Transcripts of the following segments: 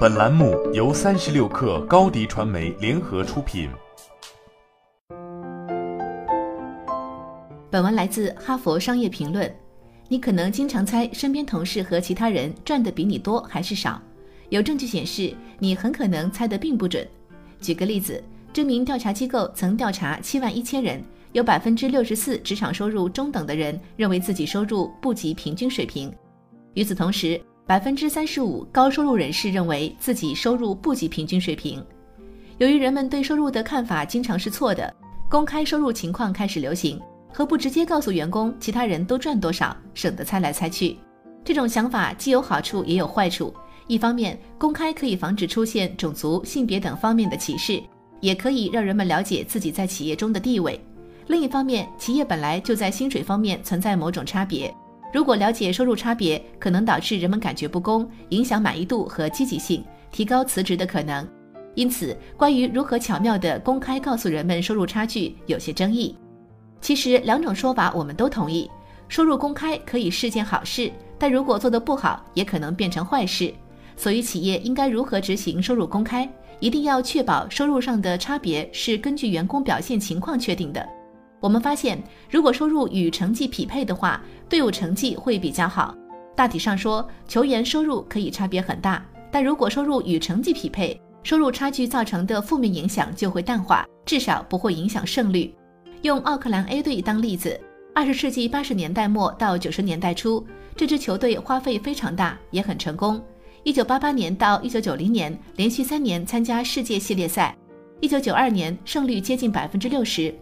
本栏目由三十六氪高低传媒联合出品。本文来自《哈佛商业评论》。你可能经常猜身边同事和其他人赚的比你多还是少，有证据显示你很可能猜得并不准。举个例子，知名调查机构曾调查七万一千人，有百分之六十四职场收入中等的人认为自己收入不及平均水平。与此同时，百分之三十五高收入人士认为自己收入不及平均水平。由于人们对收入的看法经常是错的，公开收入情况开始流行。何不直接告诉员工其他人都赚多少，省得猜来猜去？这种想法既有好处也有坏处。一方面，公开可以防止出现种族、性别等方面的歧视，也可以让人们了解自己在企业中的地位。另一方面，企业本来就在薪水方面存在某种差别，如果了解收入差别，可能导致人们感觉不公，影响满意度和积极性，提高辞职的可能。因此，关于如何巧妙地公开告诉人们收入差距，有些争议。其实两种说法我们都同意，收入公开可以是件好事，但如果做得不好，也可能变成坏事。所以企业应该如何执行收入公开？一定要确保收入上的差别是根据员工表现情况确定的。我们发现，如果收入与成绩匹配的话，队伍成绩会比较好。大体上说，球员收入可以差别很大，但如果收入与成绩匹配，收入差距造成的负面影响就会淡化，至少不会影响胜率。用奥克兰 A 队当例子，二十世纪八十年代末到九十年代初，这支球队花费非常大，也很成功。一九八八年到一九九零年，连续三年参加世界系列赛。一九九二年胜率接近百分之六十。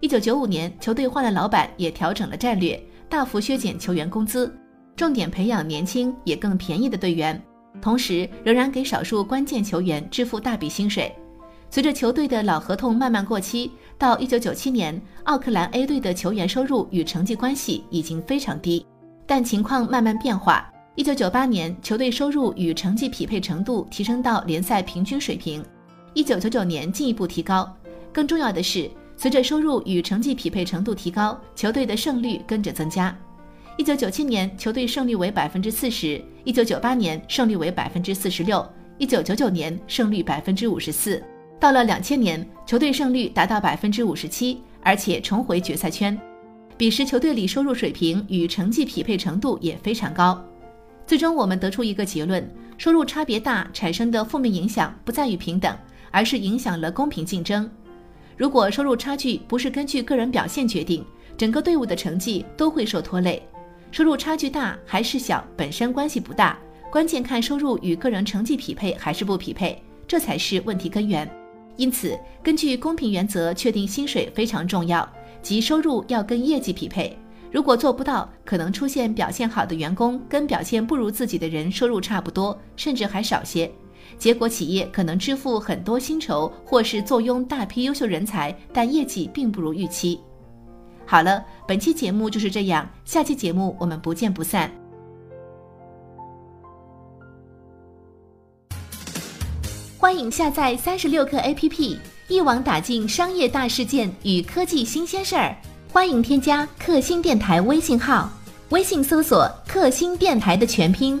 一九九五年，球队换了老板，也调整了战略，大幅削减球员工资，重点培养年轻也更便宜的队员，同时仍然给少数关键球员支付大笔薪水。随着球队的老合同慢慢过期，到一九九七年，奥克兰 A 队的球员收入与成绩关系已经非常低。但情况慢慢变化，一九九八年，球队收入与成绩匹配程度提升到联赛平均水平；一九九九年进一步提高。更重要的是，随着收入与成绩匹配程度提高，球队的胜率跟着增加。一九九七年，球队胜率为百分之四十；一九九八年，胜率为百分之四十六；一九九九年，胜率百分之五十四。到了两千年，球队胜率达到百分之五十七，而且重回决赛圈。彼时球队里收入水平与成绩匹配程度也非常高。最终我们得出一个结论：收入差别大产生的负面影响不在于平等，而是影响了公平竞争。如果收入差距不是根据个人表现决定，整个队伍的成绩都会受拖累。收入差距大还是小本身关系不大，关键看收入与个人成绩匹配还是不匹配，这才是问题根源。因此，根据公平原则确定薪水非常重要，即收入要跟业绩匹配。如果做不到，可能出现表现好的员工跟表现不如自己的人收入差不多，甚至还少些。结果企业可能支付很多薪酬，或是坐拥大批优秀人才，但业绩并不如预期。好了，本期节目就是这样，下期节目我们不见不散。欢迎下载三十六课 APP，一网打尽商业大事件与科技新鲜事儿。欢迎添加克星电台微信号，微信搜索“克星电台”的全拼，